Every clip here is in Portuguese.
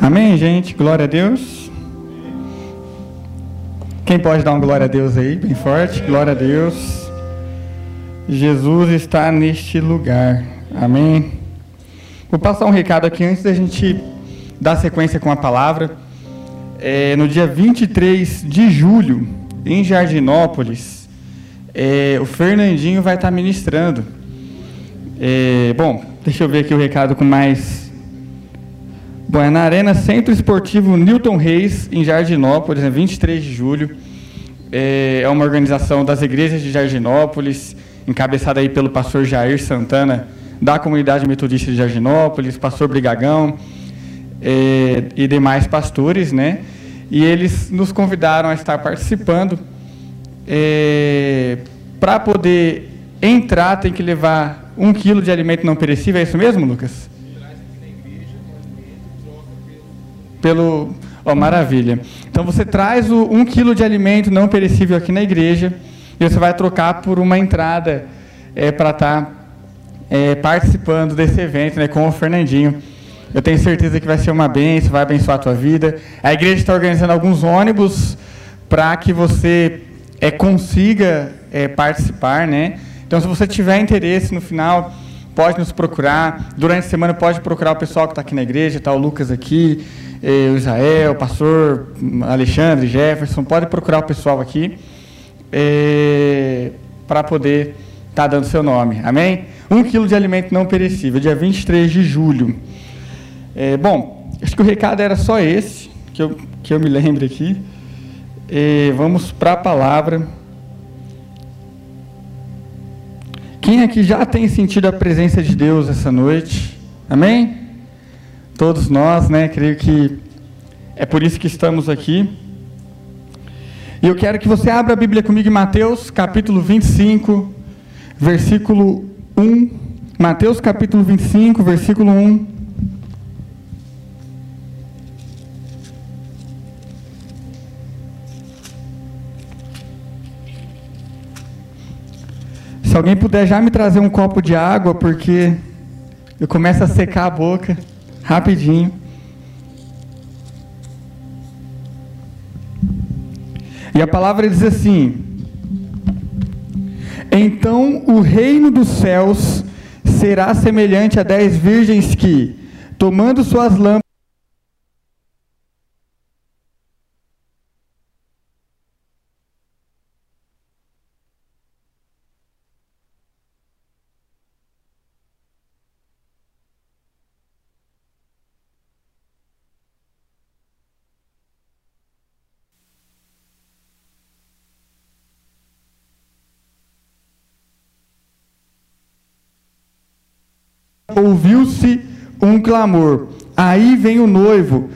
Amém, gente? Glória a Deus. Quem pode dar um glória a Deus aí, bem forte? Glória a Deus. Jesus está neste lugar. Amém. Vou passar um recado aqui antes da gente dar sequência com a palavra. É, no dia 23 de julho, em Jardinópolis, é, o Fernandinho vai estar ministrando. É, bom, deixa eu ver aqui o recado com mais Bom, é na Arena Centro Esportivo Newton Reis, em Jardinópolis, é 23 de julho. É, é uma organização das igrejas de Jardinópolis, encabeçada aí pelo pastor Jair Santana, da comunidade metodista de Jardinópolis, pastor Brigagão é, e demais pastores, né? E eles nos convidaram a estar participando. É, Para poder entrar, tem que levar um quilo de alimento não perecível, é isso mesmo, Lucas? Pelo. Oh, maravilha. Então você traz o, um quilo de alimento não perecível aqui na igreja e você vai trocar por uma entrada é, para estar tá, é, participando desse evento né, com o Fernandinho. Eu tenho certeza que vai ser uma bênção, vai abençoar a tua vida. A igreja está organizando alguns ônibus para que você é, consiga é, participar, né? Então, se você tiver interesse no final, pode nos procurar. Durante a semana, pode procurar o pessoal que está aqui na igreja, está o Lucas aqui, eh, o Israel, o pastor Alexandre, Jefferson, pode procurar o pessoal aqui eh, para poder estar tá dando seu nome. Amém? Um quilo de alimento não perecível, dia 23 de julho. Eh, bom, acho que o recado era só esse, que eu, que eu me lembro aqui. Eh, vamos para a palavra. Quem aqui já tem sentido a presença de Deus essa noite? Amém? todos nós, né? Creio que é por isso que estamos aqui. E eu quero que você abra a Bíblia comigo em Mateus, capítulo 25, versículo 1. Mateus, capítulo 25, versículo 1. Se alguém puder já me trazer um copo de água, porque eu começo a secar a boca rapidinho. E a palavra diz assim: Então o reino dos céus será semelhante a dez virgens que, tomando suas lâmpadas, ouviu-se um clamor. Aí vem o noivo.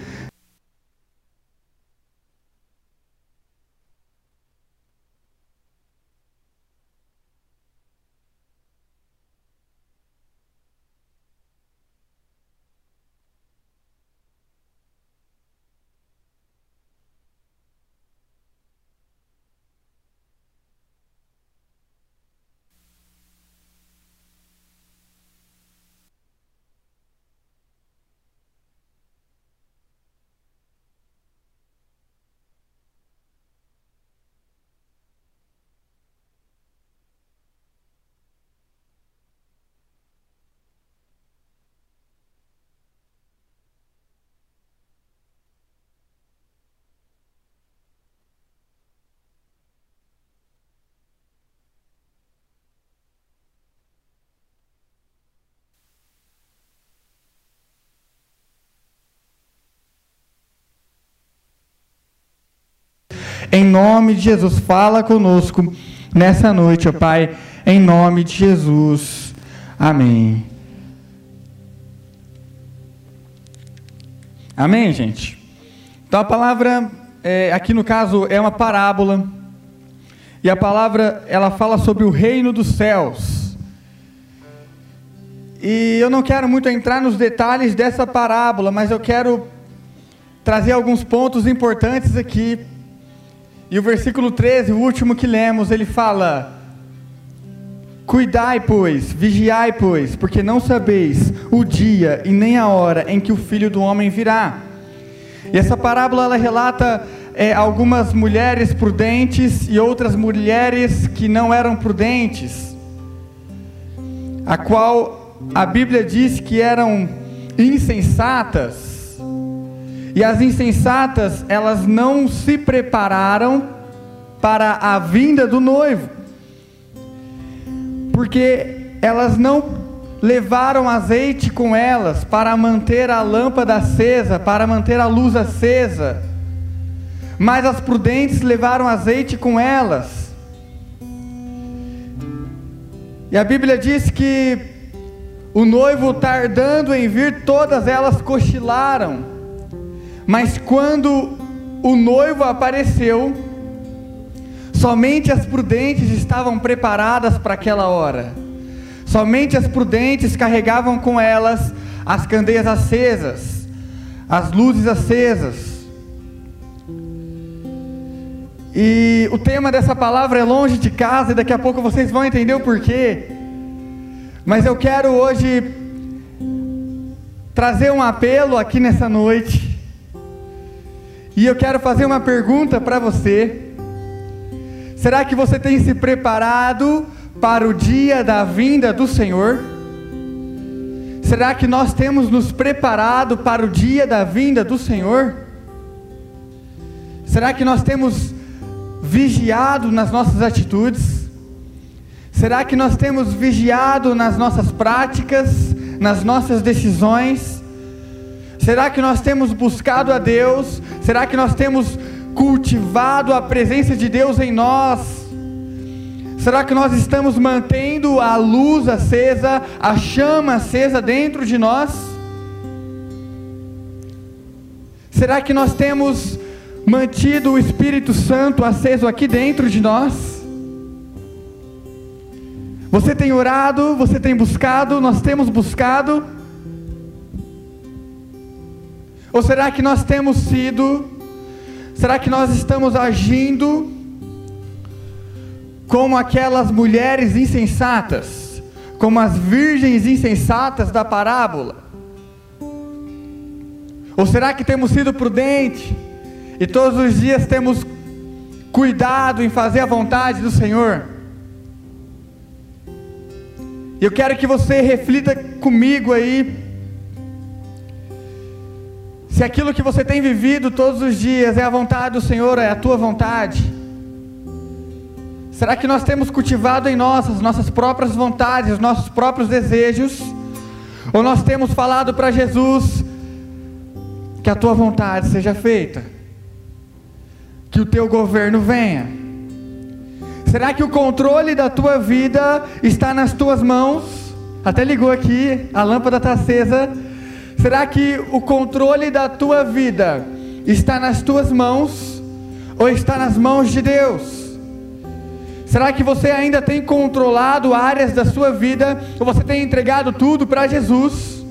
Em nome de Jesus, fala conosco nessa noite, ó Pai, em nome de Jesus. Amém. Amém, gente? Então a palavra, é, aqui no caso, é uma parábola. E a palavra, ela fala sobre o reino dos céus. E eu não quero muito entrar nos detalhes dessa parábola, mas eu quero trazer alguns pontos importantes aqui e o versículo 13, o último que lemos, ele fala: Cuidai, pois, vigiai, pois, porque não sabeis o dia e nem a hora em que o filho do homem virá. E essa parábola ela relata é, algumas mulheres prudentes e outras mulheres que não eram prudentes, a qual a Bíblia diz que eram insensatas. E as insensatas, elas não se prepararam para a vinda do noivo, porque elas não levaram azeite com elas para manter a lâmpada acesa, para manter a luz acesa. Mas as prudentes levaram azeite com elas. E a Bíblia diz que o noivo tardando em vir, todas elas cochilaram. Mas quando o noivo apareceu, somente as prudentes estavam preparadas para aquela hora. Somente as prudentes carregavam com elas as candeias acesas, as luzes acesas. E o tema dessa palavra é longe de casa, e daqui a pouco vocês vão entender o porquê. Mas eu quero hoje trazer um apelo aqui nessa noite. E eu quero fazer uma pergunta para você. Será que você tem se preparado para o dia da vinda do Senhor? Será que nós temos nos preparado para o dia da vinda do Senhor? Será que nós temos vigiado nas nossas atitudes? Será que nós temos vigiado nas nossas práticas, nas nossas decisões? Será que nós temos buscado a Deus? Será que nós temos cultivado a presença de Deus em nós? Será que nós estamos mantendo a luz acesa, a chama acesa dentro de nós? Será que nós temos mantido o Espírito Santo aceso aqui dentro de nós? Você tem orado, você tem buscado, nós temos buscado? Ou será que nós temos sido, será que nós estamos agindo como aquelas mulheres insensatas, como as virgens insensatas da parábola? Ou será que temos sido prudentes e todos os dias temos cuidado em fazer a vontade do Senhor? Eu quero que você reflita comigo aí. Se aquilo que você tem vivido todos os dias é a vontade do Senhor, é a tua vontade. Será que nós temos cultivado em nós as nossas próprias vontades, os nossos próprios desejos? Ou nós temos falado para Jesus que a tua vontade seja feita? Que o teu governo venha? Será que o controle da tua vida está nas tuas mãos? Até ligou aqui, a lâmpada está acesa. Será que o controle da tua vida está nas tuas mãos ou está nas mãos de Deus? Será que você ainda tem controlado áreas da sua vida ou você tem entregado tudo para Jesus?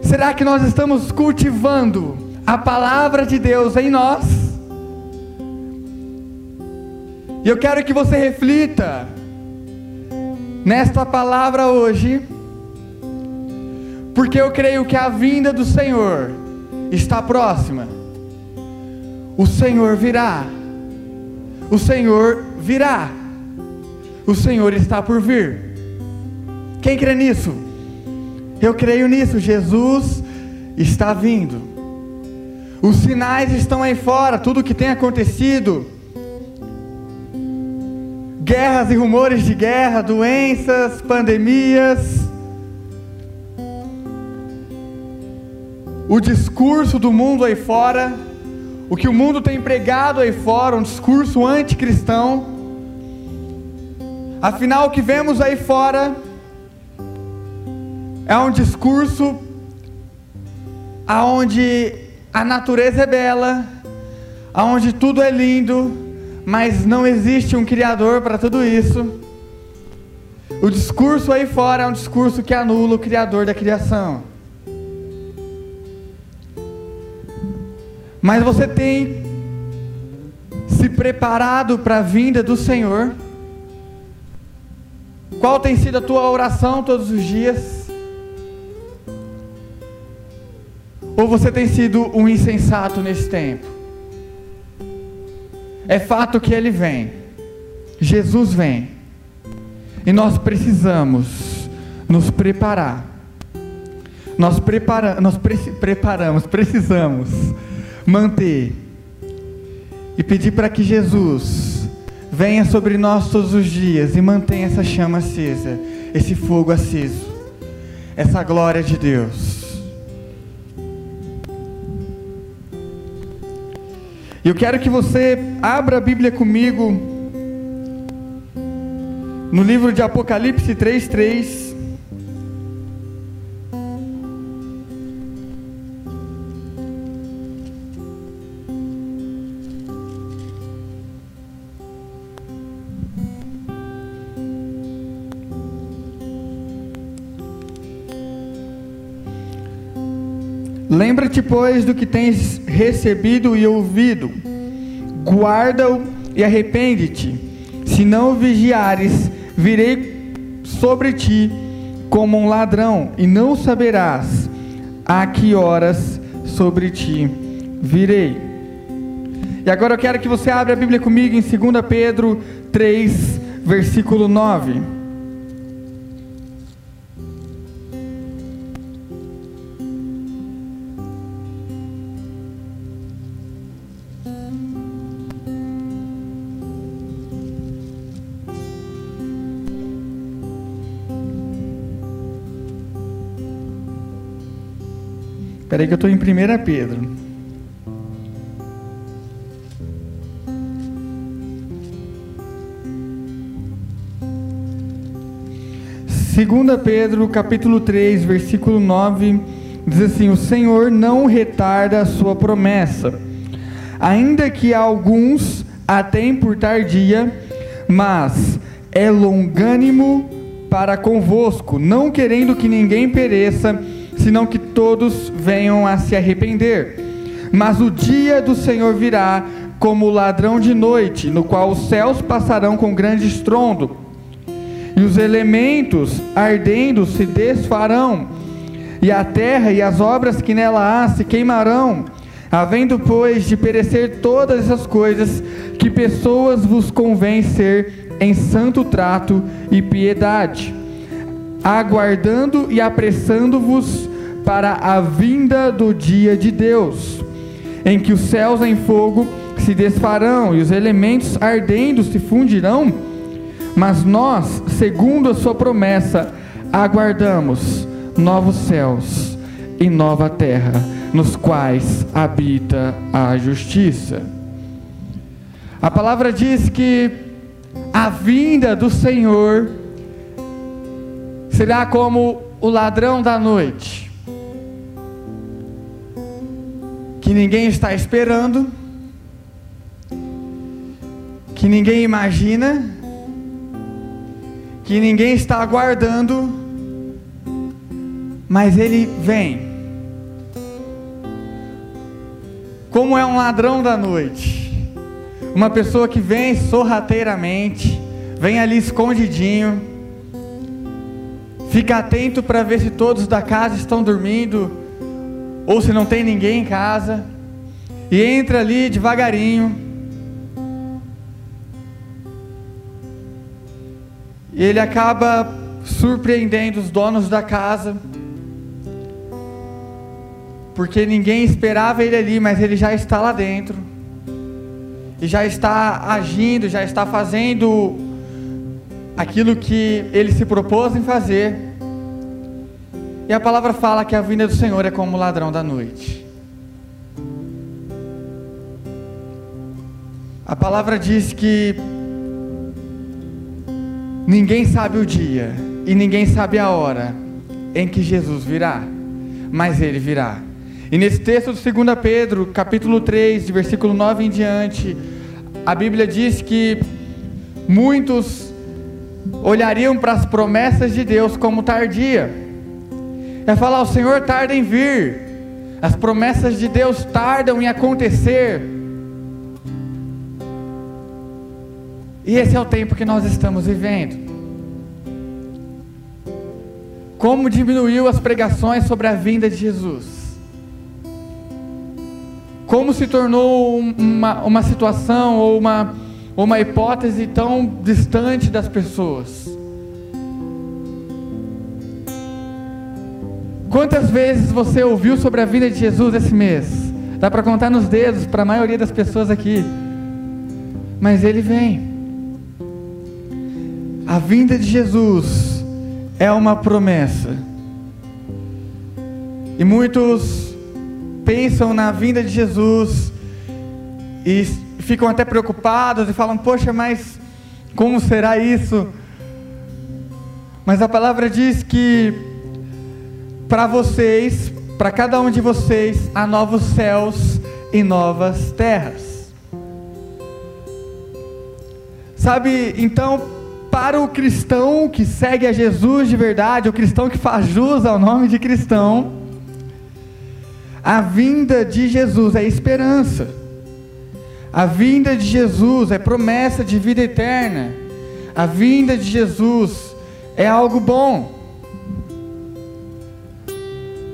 Será que nós estamos cultivando a palavra de Deus em nós? E eu quero que você reflita nesta palavra hoje, porque eu creio que a vinda do Senhor está próxima. O Senhor virá. O Senhor virá. O Senhor está por vir. Quem crê nisso? Eu creio nisso. Jesus está vindo. Os sinais estão aí fora, tudo que tem acontecido. Guerras e rumores de guerra, doenças, pandemias. O discurso do mundo aí fora o que o mundo tem pregado aí fora, um discurso anticristão. Afinal, o que vemos aí fora é um discurso aonde a natureza é bela, aonde tudo é lindo, mas não existe um criador para tudo isso. O discurso aí fora é um discurso que anula o criador da criação. Mas você tem se preparado para a vinda do Senhor? Qual tem sido a tua oração todos os dias? Ou você tem sido um insensato nesse tempo? É fato que ele vem. Jesus vem. E nós precisamos nos preparar. Nós, prepara, nós pre preparamos, precisamos manter e pedir para que Jesus venha sobre nós todos os dias e mantenha essa chama acesa, esse fogo aceso, essa glória de Deus. Eu quero que você abra a Bíblia comigo no livro de Apocalipse 3:3. Lembra-te, pois, do que tens recebido e ouvido, guarda-o e arrepende-te. Se não vigiares, virei sobre ti como um ladrão, e não saberás a que horas sobre ti virei. E agora eu quero que você abra a Bíblia comigo em 2 Pedro 3, versículo 9. Espera aí que eu estou em 1 Pedro. Segunda Pedro, capítulo 3, versículo 9, diz assim: O Senhor não retarda a sua promessa, ainda que alguns a tenham por tardia, mas é longânimo para convosco, não querendo que ninguém pereça, senão que todos venham a se arrepender. Mas o dia do Senhor virá como ladrão de noite, no qual os céus passarão com grande estrondo, e os elementos ardendo se desfarão, e a terra e as obras que nela há se queimarão. Havendo, pois, de perecer todas essas coisas, que pessoas vos convém ser em santo trato e piedade, aguardando e apressando-vos para a vinda do dia de Deus, em que os céus em fogo se desfarão e os elementos ardendo se fundirão, mas nós, segundo a sua promessa, aguardamos novos céus e nova terra, nos quais habita a justiça. A palavra diz que a vinda do Senhor será como o ladrão da noite que ninguém está esperando, que ninguém imagina, que ninguém está aguardando, mas ele vem. Como é um ladrão da noite, uma pessoa que vem sorrateiramente, vem ali escondidinho, fica atento para ver se todos da casa estão dormindo ou se não tem ninguém em casa, e entra ali devagarinho. E ele acaba surpreendendo os donos da casa, porque ninguém esperava ele ali, mas ele já está lá dentro, e já está agindo, já está fazendo aquilo que ele se propôs em fazer. E a palavra fala que a vinda do Senhor é como o ladrão da noite. A palavra diz que ninguém sabe o dia e ninguém sabe a hora em que Jesus virá, mas ele virá. E nesse texto de 2 Pedro, capítulo 3, de versículo 9 em diante, a Bíblia diz que muitos olhariam para as promessas de Deus como tardia é falar: o Senhor tarda em vir, as promessas de Deus tardam em acontecer. E esse é o tempo que nós estamos vivendo. Como diminuiu as pregações sobre a vinda de Jesus? como se tornou uma, uma situação ou uma, uma hipótese tão distante das pessoas. Quantas vezes você ouviu sobre a vida de Jesus esse mês? Dá para contar nos dedos para a maioria das pessoas aqui. Mas ele vem. A vinda de Jesus é uma promessa. E muitos pensam na vinda de Jesus e ficam até preocupados e falam: Poxa, mas como será isso? Mas a palavra diz que para vocês, para cada um de vocês, há novos céus e novas terras. Sabe, então, para o cristão que segue a Jesus de verdade, o cristão que faz jus ao nome de cristão, a vinda de Jesus é esperança. A vinda de Jesus é promessa de vida eterna. A vinda de Jesus é algo bom.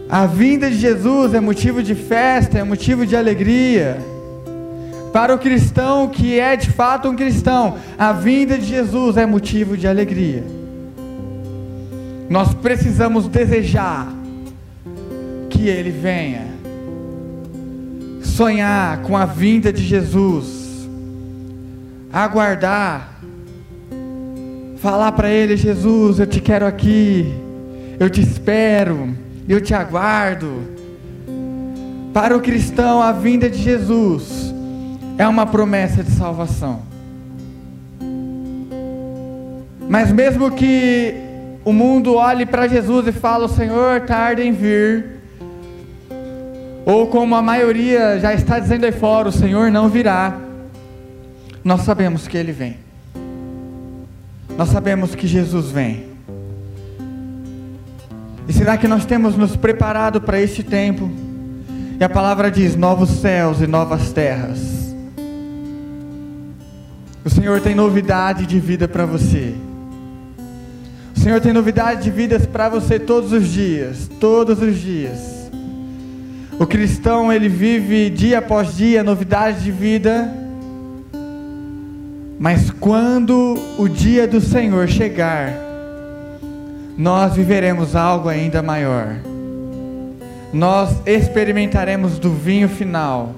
A vinda de Jesus é motivo de festa, é motivo de alegria. Para o cristão que é de fato um cristão, a vinda de Jesus é motivo de alegria. Nós precisamos desejar que Ele venha. Sonhar com a vinda de Jesus, aguardar, falar para Ele: Jesus, eu te quero aqui, eu te espero, eu te aguardo. Para o cristão, a vinda de Jesus é uma promessa de salvação. Mas mesmo que o mundo olhe para Jesus e fale: O Senhor tarda em vir, ou como a maioria já está dizendo aí fora, o Senhor não virá. Nós sabemos que Ele vem. Nós sabemos que Jesus vem. E será que nós temos nos preparado para este tempo? E a palavra diz: novos céus e novas terras. O Senhor tem novidade de vida para você. O Senhor tem novidade de vidas para você todos os dias, todos os dias. O cristão ele vive dia após dia novidades de vida. Mas quando o dia do Senhor chegar, nós viveremos algo ainda maior. Nós experimentaremos do vinho final.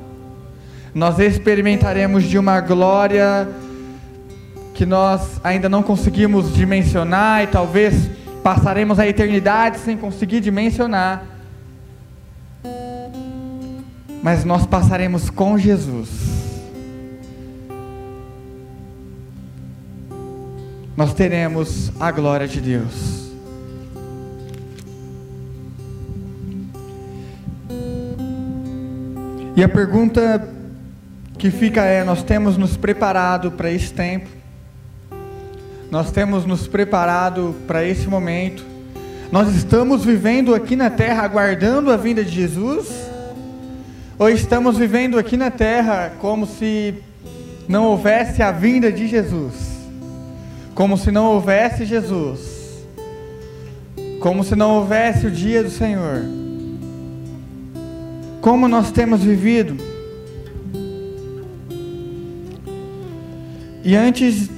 Nós experimentaremos de uma glória que nós ainda não conseguimos dimensionar e talvez passaremos a eternidade sem conseguir dimensionar mas nós passaremos com Jesus. Nós teremos a glória de Deus. E a pergunta que fica é: nós temos nos preparado para esse tempo? Nós temos nos preparado para esse momento? Nós estamos vivendo aqui na terra aguardando a vinda de Jesus? Ou estamos vivendo aqui na terra como se não houvesse a vinda de Jesus, como se não houvesse Jesus, como se não houvesse o dia do Senhor. Como nós temos vivido? E antes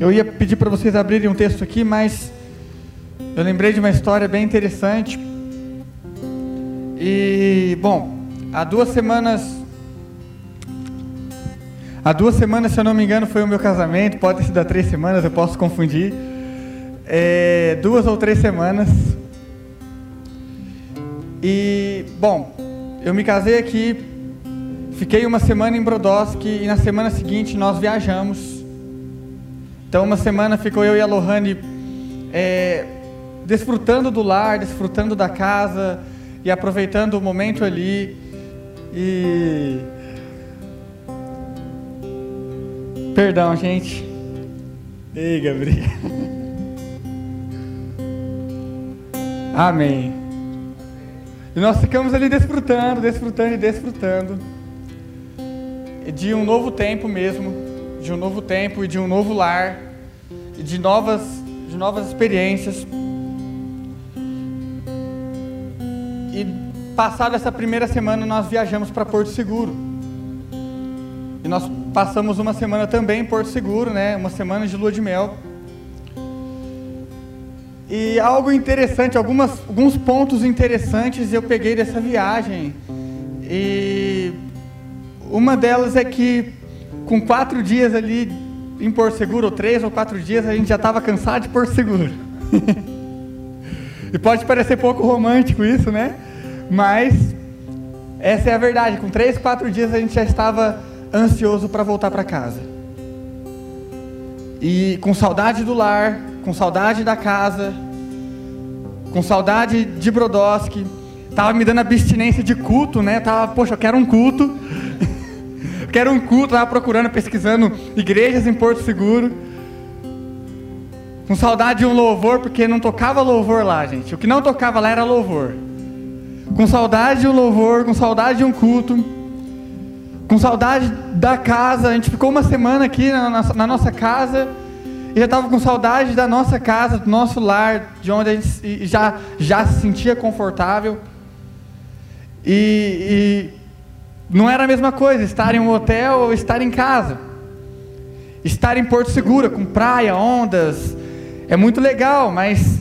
eu ia pedir para vocês abrirem um texto aqui, mas eu lembrei de uma história bem interessante e, bom, há duas semanas. Há duas semanas, se eu não me engano, foi o meu casamento. Pode ter sido há três semanas, eu posso confundir. É, duas ou três semanas. E, bom, eu me casei aqui, fiquei uma semana em Brodowski e na semana seguinte nós viajamos. Então, uma semana ficou eu e a Lohane é, desfrutando do lar, desfrutando da casa, e aproveitando o momento ali e Perdão, gente. Ei, Gabriel. Amém. E nós ficamos ali desfrutando, desfrutando e desfrutando de um novo tempo mesmo, de um novo tempo e de um novo lar, e de novas, de novas experiências. E passada essa primeira semana, nós viajamos para Porto Seguro. E nós passamos uma semana também em Porto Seguro, né? Uma semana de lua de mel. E algo interessante, algumas, alguns pontos interessantes eu peguei dessa viagem. E uma delas é que com quatro dias ali em Porto Seguro, ou três ou quatro dias, a gente já estava cansado de Porto Seguro. e pode parecer pouco romântico isso, né? Mas essa é a verdade. Com três, quatro dias a gente já estava ansioso para voltar para casa. E com saudade do lar, com saudade da casa, com saudade de Brodowski. Tava me dando abstinência de culto, né? Tava, poxa, eu quero um culto. quero um culto, tava procurando, pesquisando igrejas em Porto Seguro. Com saudade de um louvor, porque não tocava louvor lá, gente. O que não tocava lá era louvor. Com saudade de um louvor, com saudade de um culto. Com saudade da casa. A gente ficou uma semana aqui na nossa, na nossa casa. E já estava com saudade da nossa casa, do nosso lar, de onde a gente já, já se sentia confortável. E, e não era a mesma coisa estar em um hotel ou estar em casa. Estar em Porto Segura, com praia, ondas, é muito legal, mas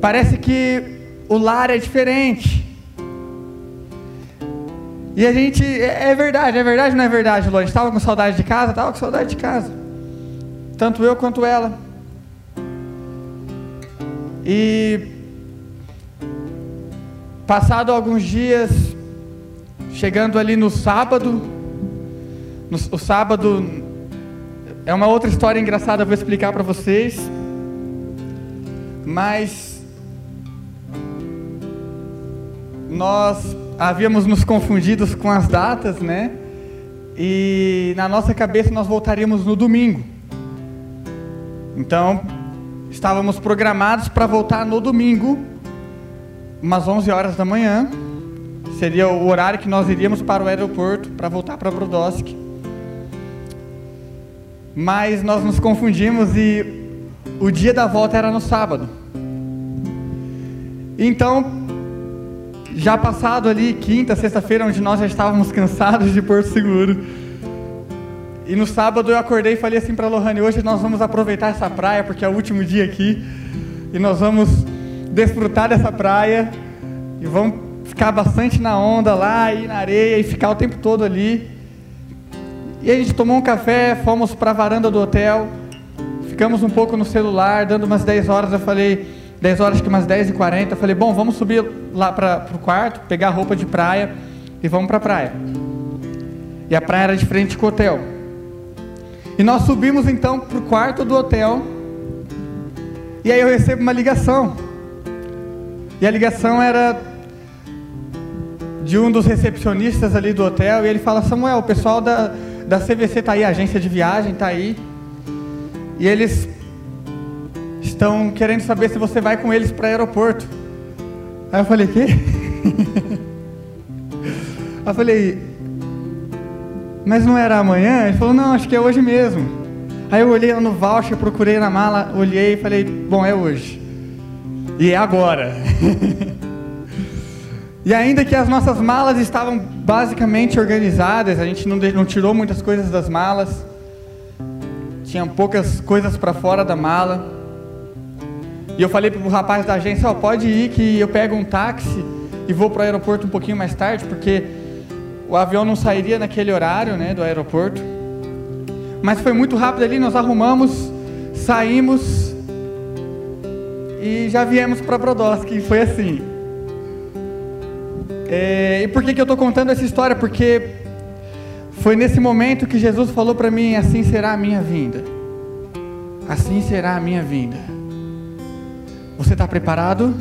parece que o lar é diferente. E a gente, é, é verdade, é verdade não é verdade, Lô? A gente estava com saudade de casa? Estava com saudade de casa. Tanto eu quanto ela. E passado alguns dias, chegando ali no sábado, no, o sábado é uma outra história engraçada, eu vou explicar para vocês. Mas nós havíamos nos confundidos com as datas, né? E na nossa cabeça nós voltaríamos no domingo. Então, estávamos programados para voltar no domingo, umas 11 horas da manhã. Seria o horário que nós iríamos para o aeroporto para voltar para Brodowski. Mas nós nos confundimos e o dia da volta era no sábado. Então, já passado ali quinta, sexta-feira, onde nós já estávamos cansados de Porto Seguro, e no sábado eu acordei e falei assim para Lohane: hoje nós vamos aproveitar essa praia, porque é o último dia aqui, e nós vamos desfrutar dessa praia, e vamos ficar bastante na onda lá, ir na areia, e ficar o tempo todo ali. E a gente tomou um café, fomos para a varanda do hotel, ficamos um pouco no celular, dando umas 10 horas, eu falei, 10 horas que umas 10 e 40, eu falei, bom, vamos subir lá para o quarto, pegar roupa de praia e vamos para a praia. E a praia era de frente com o hotel. E nós subimos então para o quarto do hotel. E aí eu recebo uma ligação. E a ligação era de um dos recepcionistas ali do hotel. E ele fala: Samuel, o pessoal da, da CVC está aí, a agência de viagem está aí. E eles estão querendo saber se você vai com eles para o aeroporto. Aí eu falei: Quê? eu falei: mas não era amanhã? Ele falou, não, acho que é hoje mesmo. Aí eu olhei no voucher, procurei na mala, olhei e falei, bom, é hoje. E é agora. e ainda que as nossas malas estavam basicamente organizadas, a gente não, não tirou muitas coisas das malas, tinha poucas coisas para fora da mala. E eu falei para o rapaz da agência, oh, pode ir que eu pego um táxi e vou para o aeroporto um pouquinho mais tarde, porque o avião não sairia naquele horário, né, do aeroporto. Mas foi muito rápido ali, nós arrumamos, saímos e já viemos para Brodowski. Foi assim. É, e por que, que eu estou contando essa história? Porque foi nesse momento que Jesus falou para mim: assim será a minha vinda. Assim será a minha vinda. Você está preparado?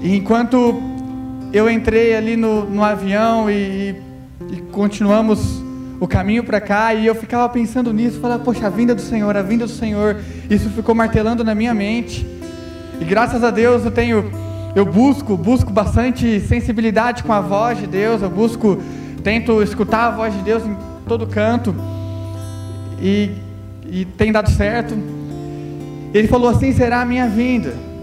E enquanto eu entrei ali no, no avião e, e continuamos o caminho para cá e eu ficava pensando nisso, falava, poxa, a vinda do Senhor, a vinda do Senhor, isso ficou martelando na minha mente. E graças a Deus eu tenho, eu busco, busco bastante sensibilidade com a voz de Deus, eu busco, tento escutar a voz de Deus em todo canto e, e tem dado certo. Ele falou assim: será a minha vinda.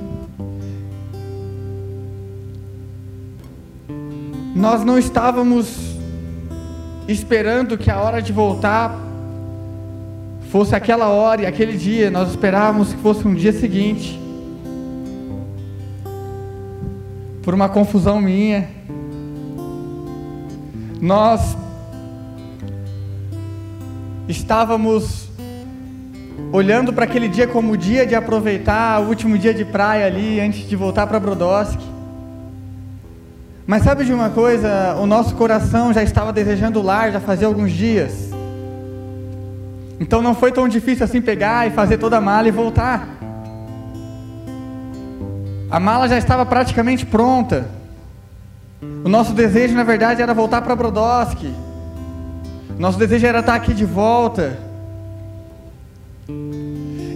Nós não estávamos esperando que a hora de voltar fosse aquela hora e aquele dia, nós esperávamos que fosse um dia seguinte. Por uma confusão minha, nós estávamos olhando para aquele dia como o dia de aproveitar o último dia de praia ali antes de voltar para Brodowski. Mas sabe de uma coisa? O nosso coração já estava desejando lar já fazia alguns dias. Então não foi tão difícil assim pegar e fazer toda a mala e voltar. A mala já estava praticamente pronta. O nosso desejo, na verdade, era voltar para Brodowski. Nosso desejo era estar aqui de volta.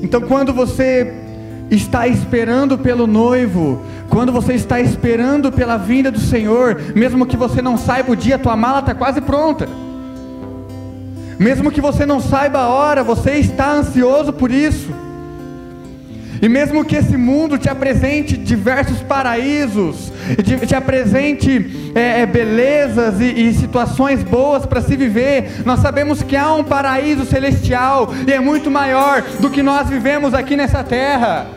Então, quando você está esperando pelo noivo, quando você está esperando pela vinda do Senhor, mesmo que você não saiba o dia, tua mala está quase pronta. Mesmo que você não saiba a hora, você está ansioso por isso. E mesmo que esse mundo te apresente diversos paraísos, te apresente é, é, belezas e, e situações boas para se viver, nós sabemos que há um paraíso celestial e é muito maior do que nós vivemos aqui nessa terra.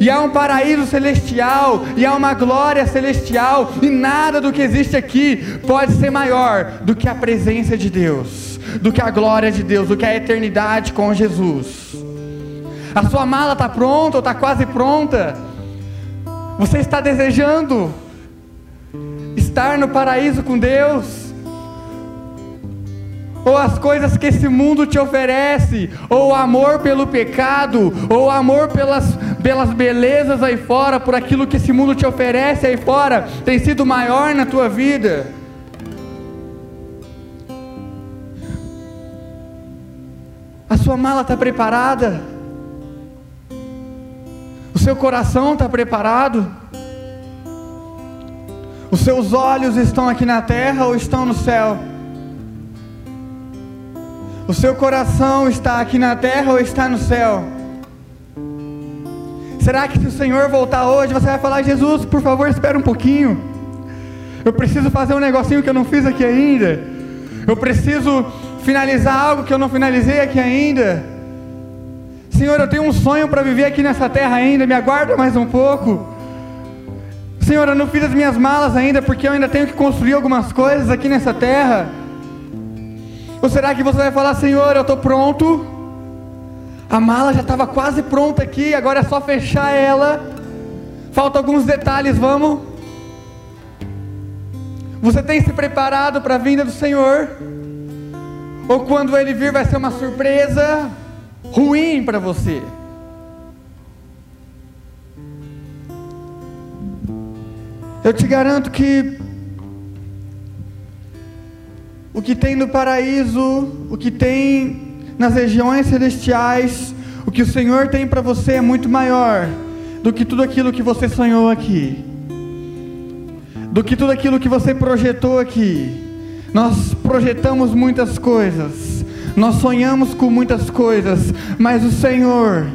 E há um paraíso celestial, e há uma glória celestial, e nada do que existe aqui pode ser maior do que a presença de Deus, do que a glória de Deus, do que a eternidade com Jesus. A sua mala está pronta ou está quase pronta? Você está desejando estar no paraíso com Deus? Ou as coisas que esse mundo te oferece, ou o amor pelo pecado, ou o amor pelas, pelas belezas aí fora, por aquilo que esse mundo te oferece aí fora, tem sido maior na tua vida? A sua mala está preparada? Seu coração está preparado? Os seus olhos estão aqui na terra ou estão no céu? O seu coração está aqui na terra ou está no céu? Será que se o Senhor voltar hoje, você vai falar: Jesus, por favor, espera um pouquinho. Eu preciso fazer um negocinho que eu não fiz aqui ainda. Eu preciso finalizar algo que eu não finalizei aqui ainda. Senhor, eu tenho um sonho para viver aqui nessa terra ainda, me aguarda mais um pouco. Senhor, eu não fiz as minhas malas ainda porque eu ainda tenho que construir algumas coisas aqui nessa terra. Ou será que você vai falar, Senhor, eu estou pronto? A mala já estava quase pronta aqui, agora é só fechar ela. Falta alguns detalhes, vamos? Você tem se preparado para a vinda do Senhor? Ou quando ele vir vai ser uma surpresa? Ruim para você. Eu te garanto que o que tem no paraíso, o que tem nas regiões celestiais, o que o Senhor tem para você é muito maior do que tudo aquilo que você sonhou aqui, do que tudo aquilo que você projetou aqui. Nós projetamos muitas coisas, nós sonhamos com muitas coisas, mas o Senhor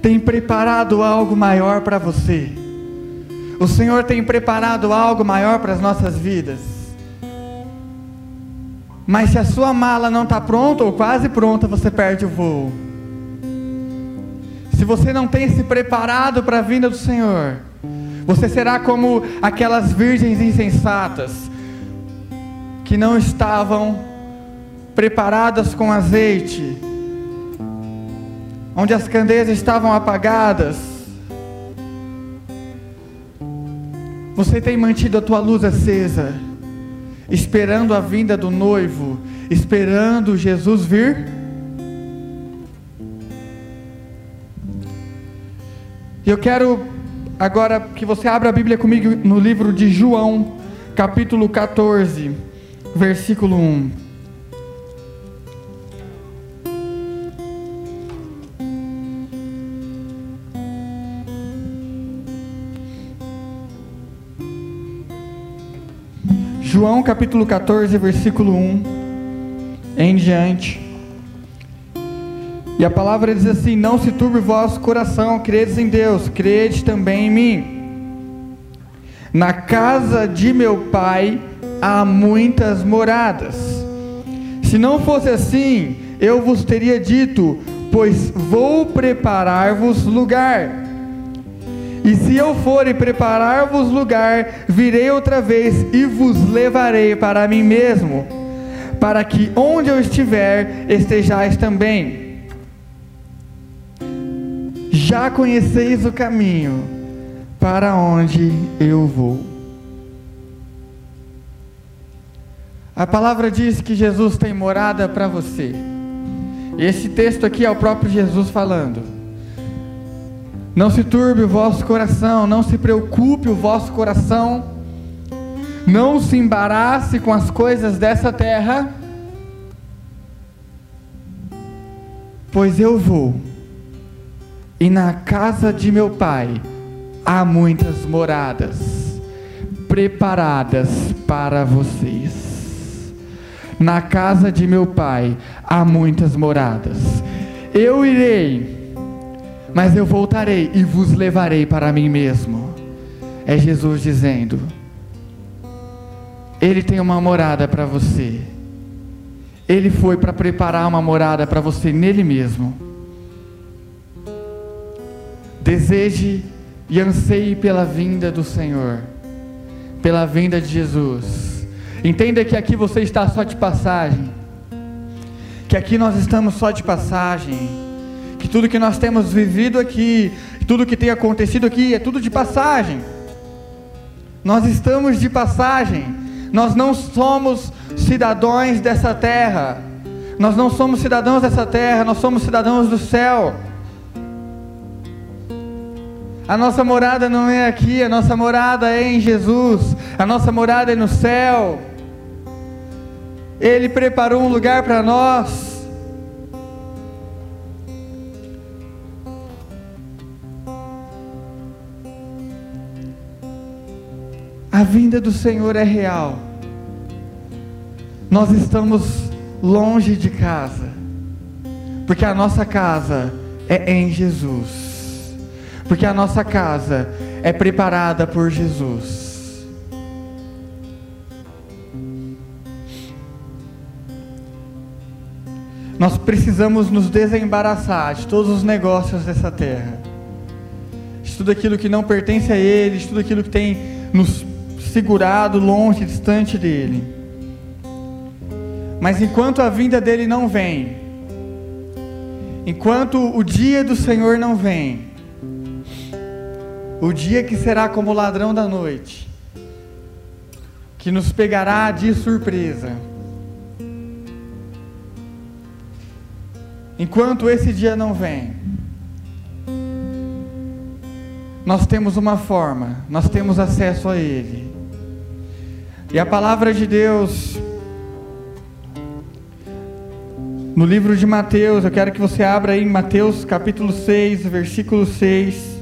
tem preparado algo maior para você. O Senhor tem preparado algo maior para as nossas vidas. Mas se a sua mala não está pronta ou quase pronta, você perde o voo. Se você não tem se preparado para a vinda do Senhor, você será como aquelas virgens insensatas que não estavam preparadas com azeite, onde as candeias estavam apagadas. Você tem mantido a tua luz acesa, esperando a vinda do noivo, esperando Jesus vir? Eu quero agora que você abra a Bíblia comigo no livro de João, capítulo 14 versículo 1. João capítulo 14, versículo 1 em diante. E a palavra diz assim: Não se turbe o vosso coração, credes em Deus, crede também em mim. Na casa de meu pai há muitas moradas. Se não fosse assim, eu vos teria dito: Pois vou preparar-vos lugar. E se eu for e preparar-vos lugar, virei outra vez e vos levarei para mim mesmo, para que onde eu estiver estejais também. Já conheceis o caminho para onde eu vou. A palavra diz que Jesus tem morada para você. Esse texto aqui é o próprio Jesus falando. Não se turbe o vosso coração, não se preocupe o vosso coração, não se embarace com as coisas dessa terra, pois eu vou, e na casa de meu pai há muitas moradas preparadas para vocês. Na casa de meu pai há muitas moradas. Eu irei mas eu voltarei e vos levarei para mim mesmo. É Jesus dizendo: Ele tem uma morada para você. Ele foi para preparar uma morada para você nele mesmo. Deseje e anseie pela vinda do Senhor, pela vinda de Jesus. Entenda que aqui você está só de passagem, que aqui nós estamos só de passagem que tudo que nós temos vivido aqui, tudo que tem acontecido aqui é tudo de passagem. Nós estamos de passagem. Nós não somos cidadãos dessa terra. Nós não somos cidadãos dessa terra, nós somos cidadãos do céu. A nossa morada não é aqui, a nossa morada é em Jesus, a nossa morada é no céu. Ele preparou um lugar para nós. A vinda do Senhor é real. Nós estamos longe de casa, porque a nossa casa é em Jesus, porque a nossa casa é preparada por Jesus. Nós precisamos nos desembaraçar de todos os negócios dessa terra, de tudo aquilo que não pertence a Ele, de tudo aquilo que tem nos segurado longe, distante dele. Mas enquanto a vinda dele não vem, enquanto o dia do Senhor não vem, o dia que será como ladrão da noite, que nos pegará de surpresa. Enquanto esse dia não vem, nós temos uma forma, nós temos acesso a Ele. E a palavra de Deus, no livro de Mateus, eu quero que você abra aí em Mateus capítulo 6, versículo 6.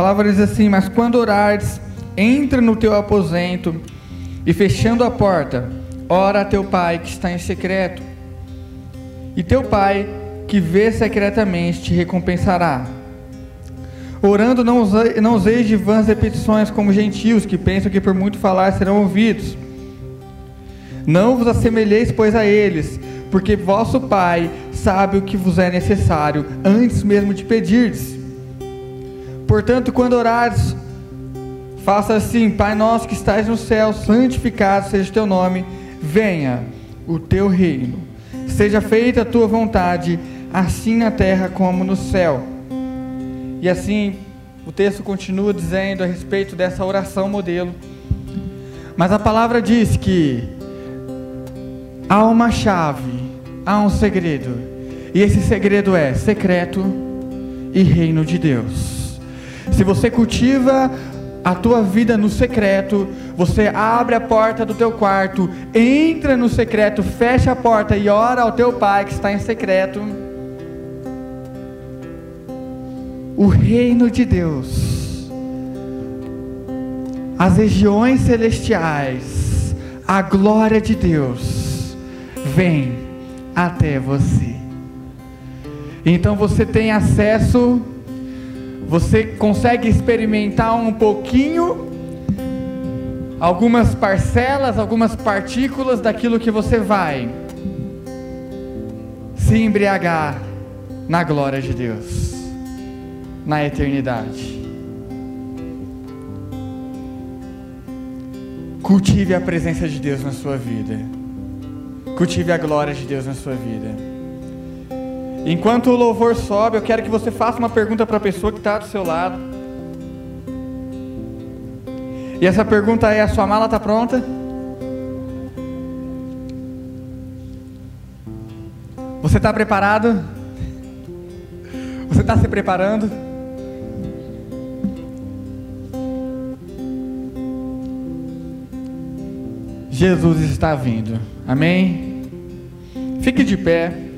Palavra diz assim: Mas quando orares, entra no teu aposento e fechando a porta, ora a teu pai que está em secreto. E teu pai que vê secretamente te recompensará. Orando, não, não useis de vãs repetições como gentios que pensam que por muito falar serão ouvidos. Não vos assemelheis, pois, a eles, porque vosso Pai sabe o que vos é necessário antes mesmo de pedirdes. Portanto, quando orares, faça assim: Pai nosso que estás no céu, santificado seja o teu nome, venha o teu reino. Seja feita a tua vontade, assim na terra como no céu. E assim, o texto continua dizendo a respeito dessa oração modelo. Mas a palavra diz que há uma chave, há um segredo. E esse segredo é secreto e reino de Deus. Se você cultiva a tua vida no secreto, você abre a porta do teu quarto, entra no secreto, fecha a porta e ora ao teu pai que está em secreto. o reino de Deus, as regiões celestiais, a glória de Deus, vem até você. Então você tem acesso, você consegue experimentar um pouquinho, algumas parcelas, algumas partículas daquilo que você vai se embriagar na glória de Deus, na eternidade. Cultive a presença de Deus na sua vida. Cultive a glória de Deus na sua vida. Enquanto o louvor sobe, eu quero que você faça uma pergunta para a pessoa que está do seu lado. E essa pergunta é: a sua mala está pronta? Você está preparado? Você está se preparando? Jesus está vindo. Amém? Fique de pé.